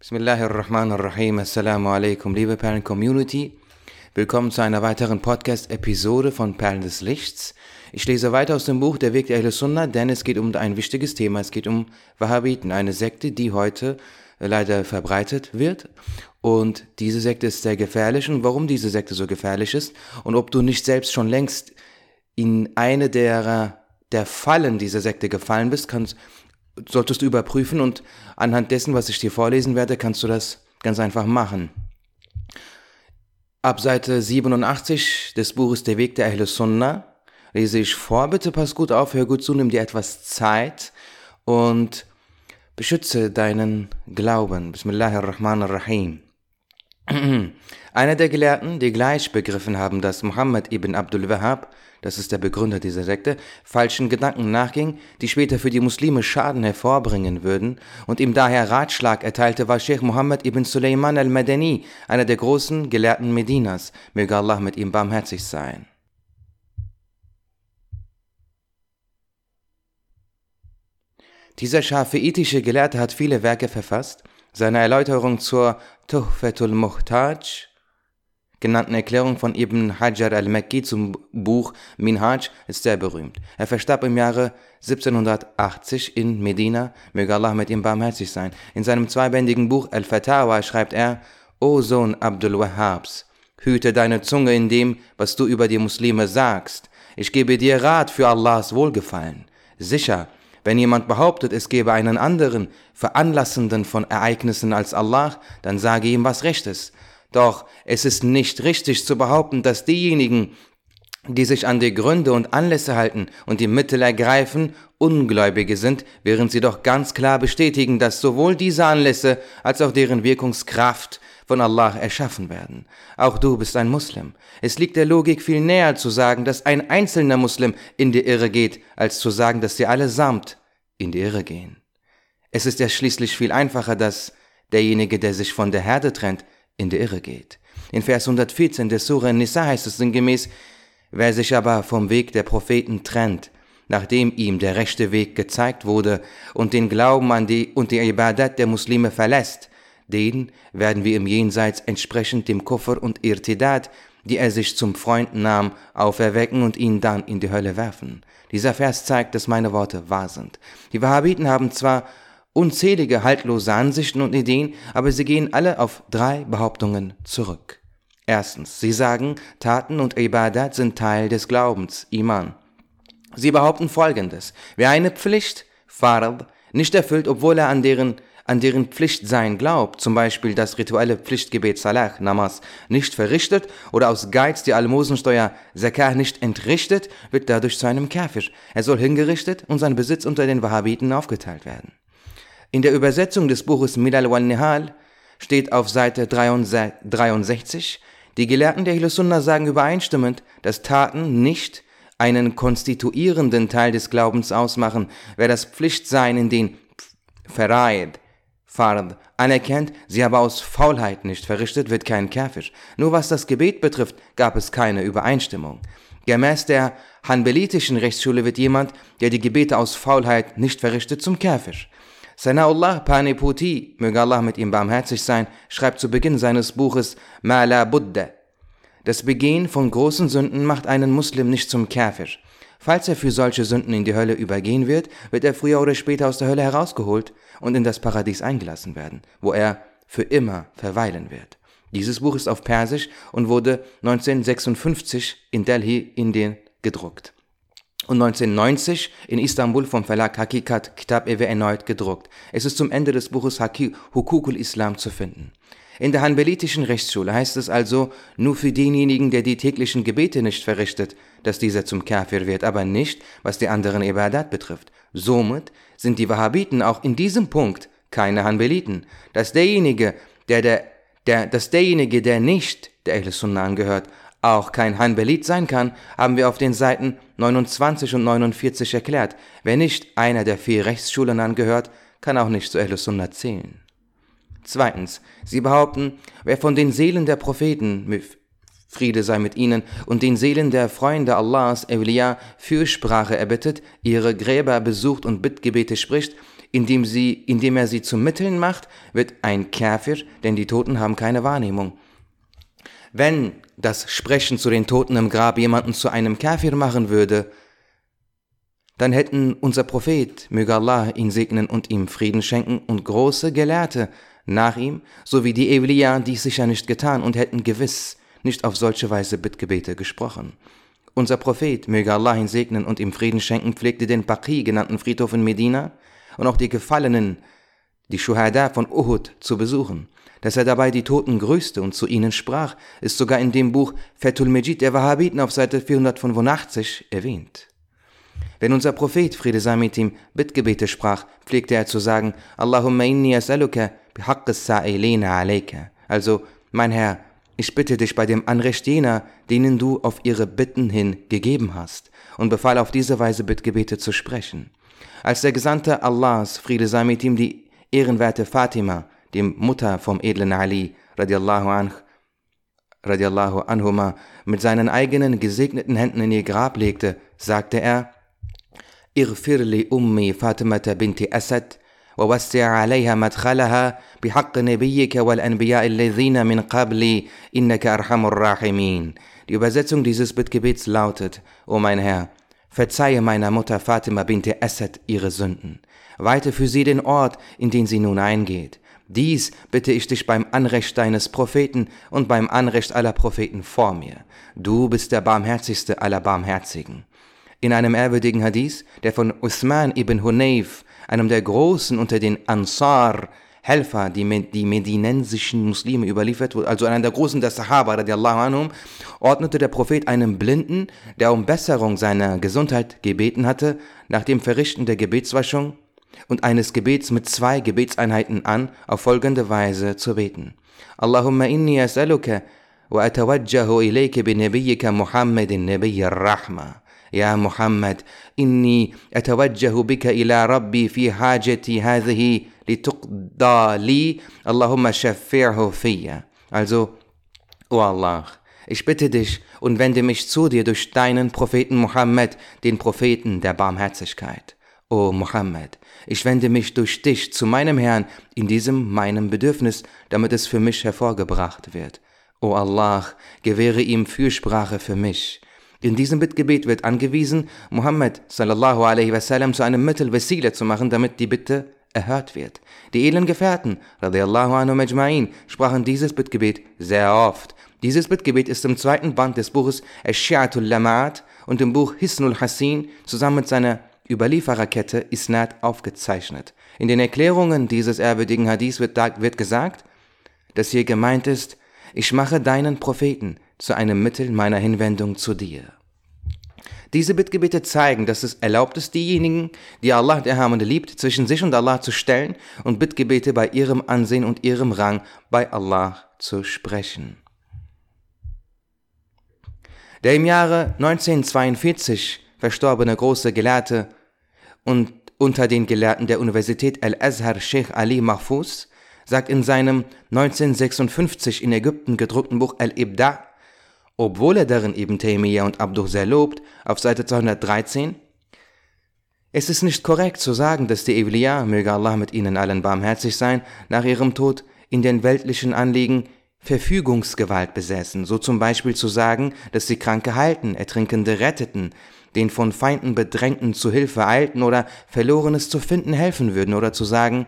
Bismillahirrahmanirrahim. Assalamu alaikum, liebe Perlen-Community. Willkommen zu einer weiteren Podcast-Episode von Perlen des Lichts. Ich lese weiter aus dem Buch Der Weg der Ahle Sunnah, denn es geht um ein wichtiges Thema. Es geht um Wahhabiten, eine Sekte, die heute leider verbreitet wird. Und diese Sekte ist sehr gefährlich. Und warum diese Sekte so gefährlich ist und ob du nicht selbst schon längst in eine der, der Fallen dieser Sekte gefallen bist, kannst, solltest du überprüfen und anhand dessen, was ich dir vorlesen werde, kannst du das ganz einfach machen. Ab Seite 87 des Buches Der Weg der Ahle Sunnah lese ich vor. Bitte pass gut auf, hör gut zu, nimm dir etwas Zeit und beschütze deinen Glauben. Bismillahirrahmanirrahim. Einer der Gelehrten, die gleich begriffen haben, dass Muhammad ibn Abdul Wahhab, das ist der Begründer dieser Sekte, falschen Gedanken nachging, die später für die Muslime Schaden hervorbringen würden und ihm daher Ratschlag erteilte, war Sheikh Muhammad ibn Sulaiman al-Madani, einer der großen Gelehrten Medinas, möge Allah mit ihm barmherzig sein. Dieser schafiitische Gelehrte hat viele Werke verfasst. Seine Erläuterung zur Tuhfatul Muhtaj, genannten Erklärung von Ibn Hajar al-Makki zum Buch Minhaj ist sehr berühmt. Er verstarb im Jahre 1780 in Medina, möge Allah mit ihm barmherzig sein. In seinem zweibändigen Buch Al-Fatawa schreibt er, O Sohn Abdul Wahhabs, hüte deine Zunge in dem, was du über die Muslime sagst. Ich gebe dir Rat für Allahs Wohlgefallen. Sicher, wenn jemand behauptet, es gebe einen anderen Veranlassenden von Ereignissen als Allah, dann sage ihm, was recht ist. Doch es ist nicht richtig zu behaupten, dass diejenigen, die sich an die Gründe und Anlässe halten und die Mittel ergreifen, Ungläubige sind, während sie doch ganz klar bestätigen, dass sowohl diese Anlässe als auch deren Wirkungskraft von Allah erschaffen werden. Auch du bist ein Muslim. Es liegt der Logik viel näher zu sagen, dass ein einzelner Muslim in die Irre geht, als zu sagen, dass sie allesamt in die Irre gehen. Es ist ja schließlich viel einfacher, dass derjenige, der sich von der Herde trennt, in die Irre geht. In Vers 114 der Surah Nisa heißt es sinngemäß, wer sich aber vom Weg der Propheten trennt, nachdem ihm der rechte Weg gezeigt wurde und den Glauben an die und die Ibadat der Muslime verlässt, den werden wir im Jenseits entsprechend dem Kuffer und Irtidat, die er sich zum Freund nahm, auferwecken und ihn dann in die Hölle werfen. Dieser Vers zeigt, dass meine Worte wahr sind. Die Wahhabiten haben zwar unzählige haltlose Ansichten und Ideen, aber sie gehen alle auf drei Behauptungen zurück. Erstens, sie sagen, Taten und Ibadat sind Teil des Glaubens, Iman. Sie behaupten folgendes, wer eine Pflicht, Fard, nicht erfüllt, obwohl er an deren an deren Pflicht sein glaubt, zum Beispiel das rituelle Pflichtgebet Salah, Namas, nicht verrichtet oder aus Geiz die Almosensteuer Zakah nicht entrichtet, wird dadurch zu einem Kafir. Er soll hingerichtet und sein Besitz unter den Wahhabiten aufgeteilt werden. In der Übersetzung des Buches Milal wal Nihal steht auf Seite 63, die Gelehrten der Hilsunna sagen übereinstimmend, dass Taten nicht einen konstituierenden Teil des Glaubens ausmachen, wer das Pflichtsein in den Faraid, Fard anerkennt, sie aber aus Faulheit nicht verrichtet, wird kein Kafir. Nur was das Gebet betrifft, gab es keine Übereinstimmung. Gemäß der hanbelitischen Rechtsschule wird jemand, der die Gebete aus Faulheit nicht verrichtet, zum Kafir. Sanaullah Paniputi, möge Allah mit ihm barmherzig sein, schreibt zu Beginn seines Buches Mala Buddha. Das Begehen von großen Sünden macht einen Muslim nicht zum Kafir. Falls er für solche Sünden in die Hölle übergehen wird, wird er früher oder später aus der Hölle herausgeholt und in das Paradies eingelassen werden, wo er für immer verweilen wird. Dieses Buch ist auf Persisch und wurde 1956 in Delhi, Indien gedruckt. Und 1990 in Istanbul vom Verlag Hakikat Kitab Ewe erneut gedruckt. Es ist zum Ende des Buches Hukukul Islam zu finden. In der hanbelitischen Rechtsschule heißt es also, nur für denjenigen, der die täglichen Gebete nicht verrichtet, dass dieser zum Kafir wird, aber nicht, was die anderen Ibadat betrifft. Somit sind die Wahhabiten auch in diesem Punkt keine Hanbeliten. Dass derjenige, der, der, der, dass derjenige, der nicht der Ahl Sunnah angehört, auch kein Hanbelit sein kann, haben wir auf den Seiten 29 und 49 erklärt. Wer nicht einer der vier Rechtsschulen angehört, kann auch nicht zu Ahl Sunnah zählen. Zweitens, sie behaupten, wer von den Seelen der Propheten, Friede sei mit ihnen, und den Seelen der Freunde Allahs, Evliya, Fürsprache erbittet, ihre Gräber besucht und Bittgebete spricht, indem, sie, indem er sie zu Mitteln macht, wird ein Käfir, denn die Toten haben keine Wahrnehmung. Wenn das Sprechen zu den Toten im Grab jemanden zu einem Käfir machen würde, dann hätten unser Prophet, möge Allah ihn segnen und ihm Frieden schenken, und große Gelehrte nach ihm, sowie die Evliya dies sicher nicht getan und hätten gewiss nicht auf solche Weise Bittgebete gesprochen. Unser Prophet, möge Allah ihn segnen und ihm Frieden schenken, pflegte den Baqi genannten Friedhof in Medina und auch die Gefallenen, die Shuhada von Uhud, zu besuchen. Dass er dabei die Toten grüßte und zu ihnen sprach, ist sogar in dem Buch Fethul Mejid der Wahhabiten auf Seite 485 erwähnt. Wenn unser Prophet, Friede sei mit ihm, Bittgebete sprach, pflegte er zu sagen, Allahumma inni as'aluka bihaqqis sa'ilina alayka. Also, mein Herr, ich bitte dich bei dem Anrecht jener, denen du auf ihre Bitten hin gegeben hast, und befahl auf diese Weise Bittgebete zu sprechen. Als der Gesandte Allahs, Friede sei mit ihm, die ehrenwerte Fatima, die Mutter vom edlen Ali, radiallahu anh, radiallahu anhuma, mit seinen eigenen gesegneten Händen in ihr Grab legte, sagte er, اغفر لأمي فاطمة بنت أسد ووسع عليها مدخلها بحق نبيك والأنبياء الذين من قبلي إنك أرحم الراحمين. Die Übersetzung dieses Bittgebets lautet, O mein Herr, verzeihe meiner Mutter Fatima binte Asad ihre Sünden. Weite für sie den Ort, in den sie nun eingeht. Dies bitte ich dich beim Anrecht deines Propheten und beim Anrecht aller Propheten vor mir. Du bist der barmherzigste aller Barmherzigen. In einem ehrwürdigen Hadith, der von Uthman ibn Hunayf, einem der Großen unter den Ansar, Helfer, die, die medinensischen Muslime überliefert wurde, also einer der Großen der Sahaba, radiallahu anhum, ordnete der Prophet einem Blinden, der um Besserung seiner Gesundheit gebeten hatte, nach dem Verrichten der Gebetswaschung und eines Gebets mit zwei Gebetseinheiten an, auf folgende Weise zu beten. Allahumma inni as'aluka wa atawajjahu ilayka bi nabiyyika Muhammadin nabiyyir rahma. يا محمد إني أتوجه بك إلى ربي في حاجتي هذه لتقضى لي اللهم شفعه فيا Also, O oh Allah, ich bitte dich und wende mich zu dir durch deinen Propheten Muhammad, den Propheten der Barmherzigkeit. O Muhammad, ich wende mich durch dich zu meinem Herrn in diesem meinem Bedürfnis, damit es für mich hervorgebracht wird. O Allah, gewähre ihm Fürsprache für mich. In diesem Bittgebet wird angewiesen, Muhammad sallallahu alaihi wasallam zu einem Mittel Wesile zu machen, damit die Bitte erhört wird. Die edlen Gefährten, radiallahu anhu majma'in, sprachen dieses Bittgebet sehr oft. Dieses Bittgebet ist im zweiten Band des Buches Ash-Shi'atul Lama'at und im Buch Hisnul Hassin zusammen mit seiner Überliefererkette Isnad aufgezeichnet. In den Erklärungen dieses ehrwürdigen Hadiths wird, wird gesagt, dass hier gemeint ist, ich mache deinen Propheten, zu einem Mittel meiner Hinwendung zu dir. Diese Bittgebete zeigen, dass es erlaubt ist, diejenigen, die Allah der Erhabene liebt, zwischen sich und Allah zu stellen und Bittgebete bei ihrem Ansehen und ihrem Rang bei Allah zu sprechen. Der im Jahre 1942 verstorbene große Gelehrte und unter den Gelehrten der Universität Al-Azhar Sheikh Ali Mahfuz sagt in seinem 1956 in Ägypten gedruckten Buch Al-Ibda' obwohl er darin Ibn Taymiyyah und Abduh sehr lobt, auf Seite 213, es ist nicht korrekt zu sagen, dass die Evliya, möge Allah mit ihnen allen barmherzig sein, nach ihrem Tod in den weltlichen Anliegen Verfügungsgewalt besäßen, so zum Beispiel zu sagen, dass sie Kranke halten, Ertrinkende retteten, den von Feinden Bedrängten zu Hilfe eilten oder Verlorenes zu finden helfen würden, oder zu sagen,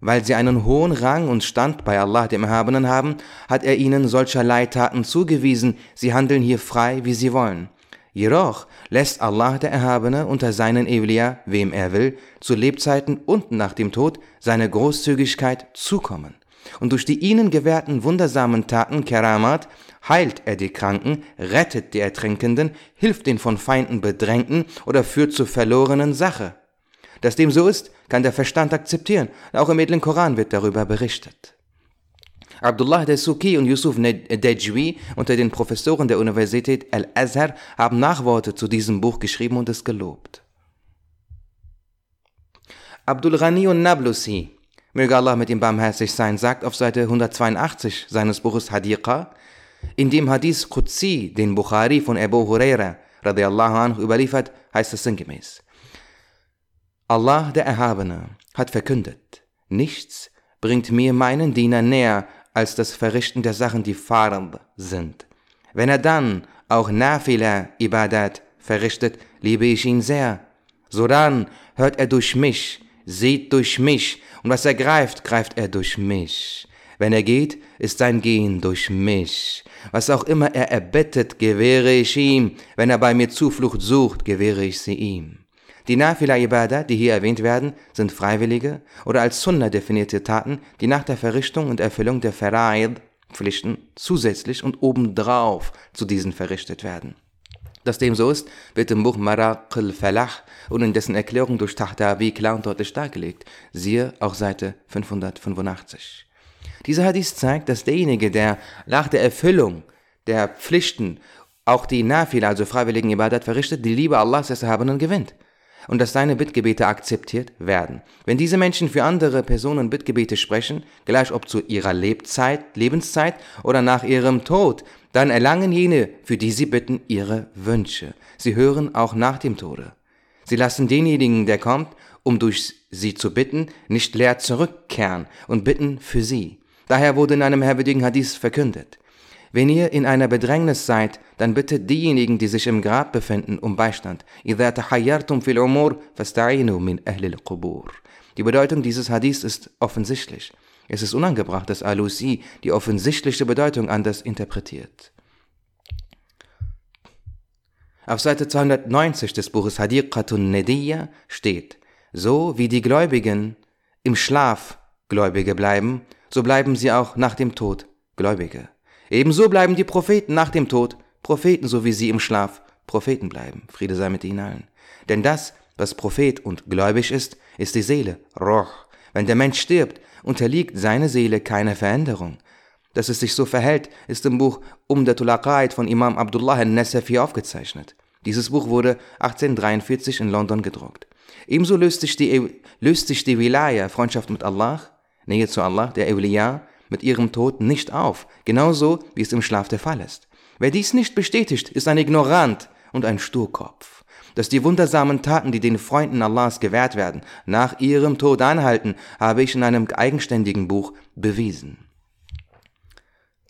weil sie einen hohen Rang und Stand bei Allah dem Erhabenen haben, hat er ihnen solcherlei Taten zugewiesen, sie handeln hier frei, wie sie wollen. Jedoch lässt Allah der Erhabene unter seinen Evliya, wem er will, zu Lebzeiten und nach dem Tod seine Großzügigkeit zukommen. Und durch die ihnen gewährten wundersamen Taten Keramat heilt er die Kranken, rettet die Ertrinkenden, hilft den von Feinden Bedrängten oder führt zur verlorenen Sache. Dass dem so ist, kann der Verstand akzeptieren. Auch im edlen Koran wird darüber berichtet. Abdullah Dasuki und Yusuf Dejwi unter den Professoren der Universität Al-Azhar haben Nachworte zu diesem Buch geschrieben und es gelobt. Abdul Ghani und Nablusi, möge Allah mit ihm barmherzig sein, sagt auf Seite 182 seines Buches Hadiqa, in dem Hadith Qudsi, den Bukhari von Abu Huraira radiallahu anhu überliefert, heißt es sinngemäß. Allah der Erhabene hat verkündet, nichts bringt mir meinen Diener näher als das Verrichten der Sachen, die Fard sind. Wenn er dann auch Nafila Ibadat verrichtet, liebe ich ihn sehr. Sodann hört er durch mich, sieht durch mich, und was er greift, greift er durch mich. Wenn er geht, ist sein Gehen durch mich. Was auch immer er erbettet, gewähre ich ihm. Wenn er bei mir Zuflucht sucht, gewähre ich sie ihm. Die Nafila Ibadah, die hier erwähnt werden, sind freiwillige oder als Sunnah definierte Taten, die nach der Verrichtung und Erfüllung der Fara'id, Pflichten, zusätzlich und obendrauf zu diesen verrichtet werden. Dass dem so ist, wird im Buch Maraq al-Falah und in dessen Erklärung durch Tahtawi klar und deutlich dargelegt. Siehe auch Seite 585. Dieser Hadith zeigt, dass derjenige, der nach der Erfüllung der Pflichten auch die Nafila, also freiwilligen Ibadat verrichtet, die Liebe Allahs des Erhabenen gewinnt und dass seine Bittgebete akzeptiert werden. Wenn diese Menschen für andere Personen Bittgebete sprechen, gleich ob zu ihrer Lebzeit, Lebenszeit oder nach ihrem Tod, dann erlangen jene, für die sie bitten, ihre Wünsche. Sie hören auch nach dem Tode. Sie lassen denjenigen, der kommt, um durch sie zu bitten, nicht leer zurückkehren und bitten für sie. Daher wurde in einem herwürdigen Hadith verkündet. Wenn ihr in einer Bedrängnis seid, dann bittet diejenigen, die sich im Grab befinden, um Beistand. Die Bedeutung dieses Hadiths ist offensichtlich. Es ist unangebracht, dass Alusi die offensichtliche Bedeutung anders interpretiert. Auf Seite 290 des Buches Hadiqatun Nediyya steht, so wie die Gläubigen im Schlaf Gläubige bleiben, so bleiben sie auch nach dem Tod Gläubige. Ebenso bleiben die Propheten nach dem Tod Propheten, so wie sie im Schlaf Propheten bleiben. Friede sei mit ihnen allen. Denn das, was Prophet und gläubig ist, ist die Seele, Roh. Wenn der Mensch stirbt, unterliegt seine Seele keiner Veränderung. Dass es sich so verhält, ist im Buch Umdatul Aqaid von Imam Abdullah al-Nasafi aufgezeichnet. Dieses Buch wurde 1843 in London gedruckt. Ebenso löst sich die, löst sich die Wilaya, Freundschaft mit Allah, Nähe zu Allah, der Evliya, mit ihrem Tod nicht auf, genauso wie es im Schlaf der Fall ist. Wer dies nicht bestätigt, ist ein Ignorant und ein Sturkopf. Dass die wundersamen Taten, die den Freunden Allahs gewährt werden, nach ihrem Tod anhalten, habe ich in einem eigenständigen Buch bewiesen.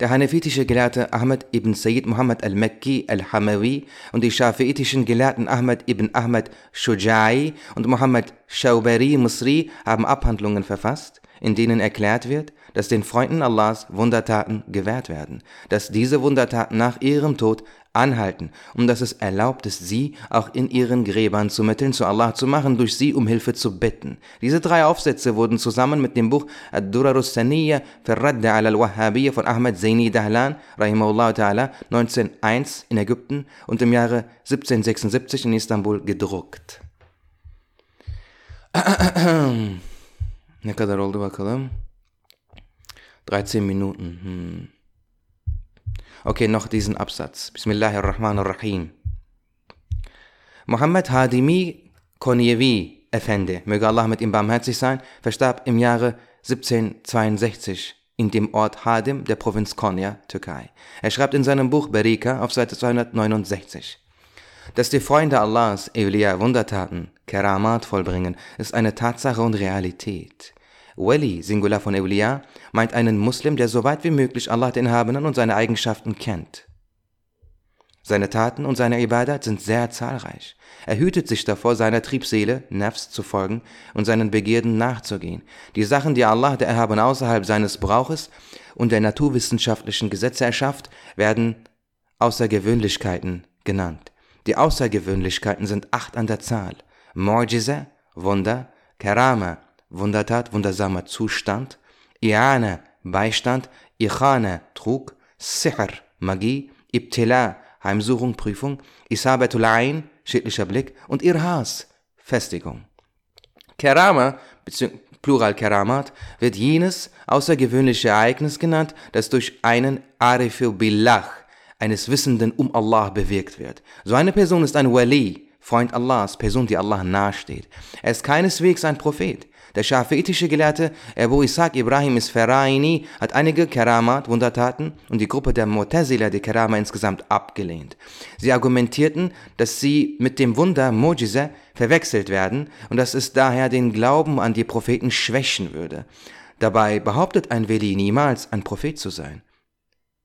Der hanefitische Gelehrte Ahmed ibn Sayyid Muhammad al-Makki al-Hamawi und die schafiitischen Gelehrten Ahmed ibn Ahmed Shuja'i und Muhammad Shawbari Musri haben Abhandlungen verfasst, in denen erklärt wird, dass den Freunden Allahs Wundertaten gewährt werden, dass diese Wundertaten nach ihrem Tod anhalten und dass es erlaubt ist, sie auch in ihren Gräbern zu Mitteln zu Allah zu machen, durch sie um Hilfe zu bitten. Diese drei Aufsätze wurden zusammen mit dem Buch Ad-Durarus Saniyya fi Radda al-Wahhabiyya von Ahmad Zaini Dahlan, rahimahullah ta'ala, 1901 in Ägypten und im Jahre 1776 in Istanbul gedruckt. Ne kadar oldu bakalım? 13 Minuten. Hm. Okay, noch diesen Absatz. Bismillahirrahmanirrahim. Muhammad Hadimi Konyevi Effendi, möge Allah mit ihm barmherzig sein, verstarb im Jahre 1762 in dem Ort Hadim der Provinz Konya, Türkei. Er schreibt in seinem Buch Berika auf Seite 269. Dass die Freunde Allahs, Eulia, Wundertaten, Keramat vollbringen, ist eine Tatsache und Realität. Wali, Singular von Eulia, meint einen Muslim, der so weit wie möglich Allah den Habenen und seine Eigenschaften kennt. Seine Taten und seine Ibadat sind sehr zahlreich. Er hütet sich davor, seiner Triebseele, Nafs, zu folgen und seinen Begierden nachzugehen. Die Sachen, die Allah, der Erhaben, außerhalb seines Brauches und der naturwissenschaftlichen Gesetze erschafft, werden Außergewöhnlichkeiten genannt. Die Außergewöhnlichkeiten sind acht an der Zahl. Mu'jiza, Wunder, Karama, Wundertat, wundersamer Zustand, I'ana, Beistand, Ichana, Trug, Sihr, Magie, Ibtila, Heimsuchung, Prüfung, Isabatul Ain, schädlicher Blick und Irhas, Festigung. Kerama, Plural Keramat, wird jenes außergewöhnliche Ereignis genannt, das durch einen Arifu Billah, eines Wissenden um Allah bewirkt wird. So eine Person ist ein Wali, Freund Allahs, Person, die Allah nahesteht. Er ist keineswegs ein Prophet. Der schafiitische Gelehrte Abu Isaac Ibrahim Isfaraini hat einige Keramat, Wundertaten und die Gruppe der Mu'tazila die Kerama insgesamt abgelehnt. Sie argumentierten, dass sie mit dem Wunder Mojize verwechselt werden und dass es daher den Glauben an die Propheten schwächen würde. Dabei behauptet ein Weli niemals, ein Prophet zu sein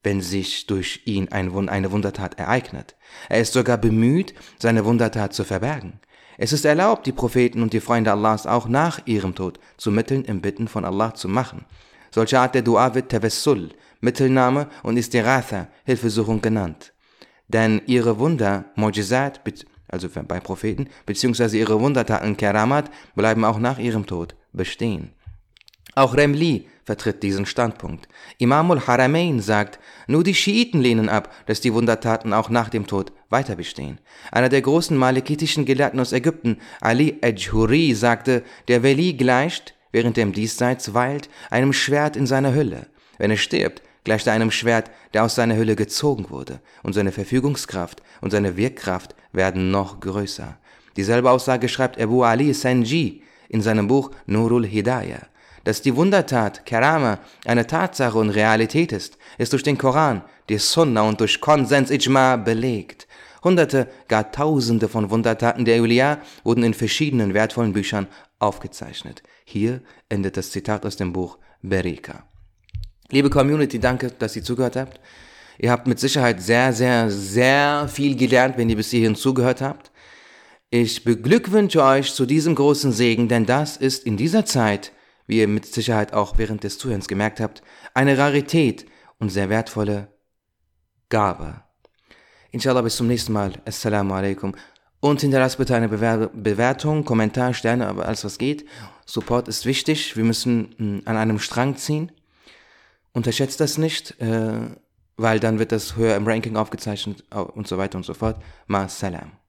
wenn sich durch ihn eine Wundertat ereignet. Er ist sogar bemüht, seine Wundertat zu verbergen. Es ist erlaubt, die Propheten und die Freunde Allahs auch nach ihrem Tod zu Mitteln im Bitten von Allah zu machen. Solche Art der Dua wird Tawassul, Mittelnahme und Istiratha, Hilfesuchung genannt. Denn ihre Wunder, Mojizat, also bei Propheten, beziehungsweise ihre Wundertaten Keramat, bleiben auch nach ihrem Tod bestehen. Auch Remli vertritt diesen Standpunkt. Imamul Haramain sagt, nur die Schiiten lehnen ab, dass die Wundertaten auch nach dem Tod weiter bestehen. Einer der großen malikitischen Gelehrten aus Ägypten, Ali Ejhuri, sagte, der Weli gleicht, während er im Diesseits weilt, einem Schwert in seiner Hülle. Wenn er stirbt, gleicht er einem Schwert, der aus seiner Hülle gezogen wurde, und seine Verfügungskraft und seine Wirkkraft werden noch größer. Dieselbe Aussage schreibt Abu Ali Sanji in seinem Buch Nurul Hidayah. Dass die Wundertat, Kerama, eine Tatsache und Realität ist, ist durch den Koran, die Sunna und durch Konsens Ijma belegt. Hunderte, gar Tausende von Wundertaten der Julia wurden in verschiedenen wertvollen Büchern aufgezeichnet. Hier endet das Zitat aus dem Buch Berika. Liebe Community, danke, dass ihr zugehört habt. Ihr habt mit Sicherheit sehr, sehr, sehr viel gelernt, wenn ihr bis hierhin zugehört habt. Ich beglückwünsche euch zu diesem großen Segen, denn das ist in dieser Zeit wie ihr mit Sicherheit auch während des Zuhörens gemerkt habt, eine Rarität und sehr wertvolle Gabe. Inshallah, bis zum nächsten Mal. Assalamu alaikum. Und hinterlasst bitte eine Bewer Bewertung, Kommentar, Sterne, aber alles was geht. Support ist wichtig. Wir müssen mh, hm, an einem Strang ziehen. Unterschätzt das nicht, äh, weil dann wird das höher im Ranking aufgezeichnet und so weiter und so fort. Ma salam.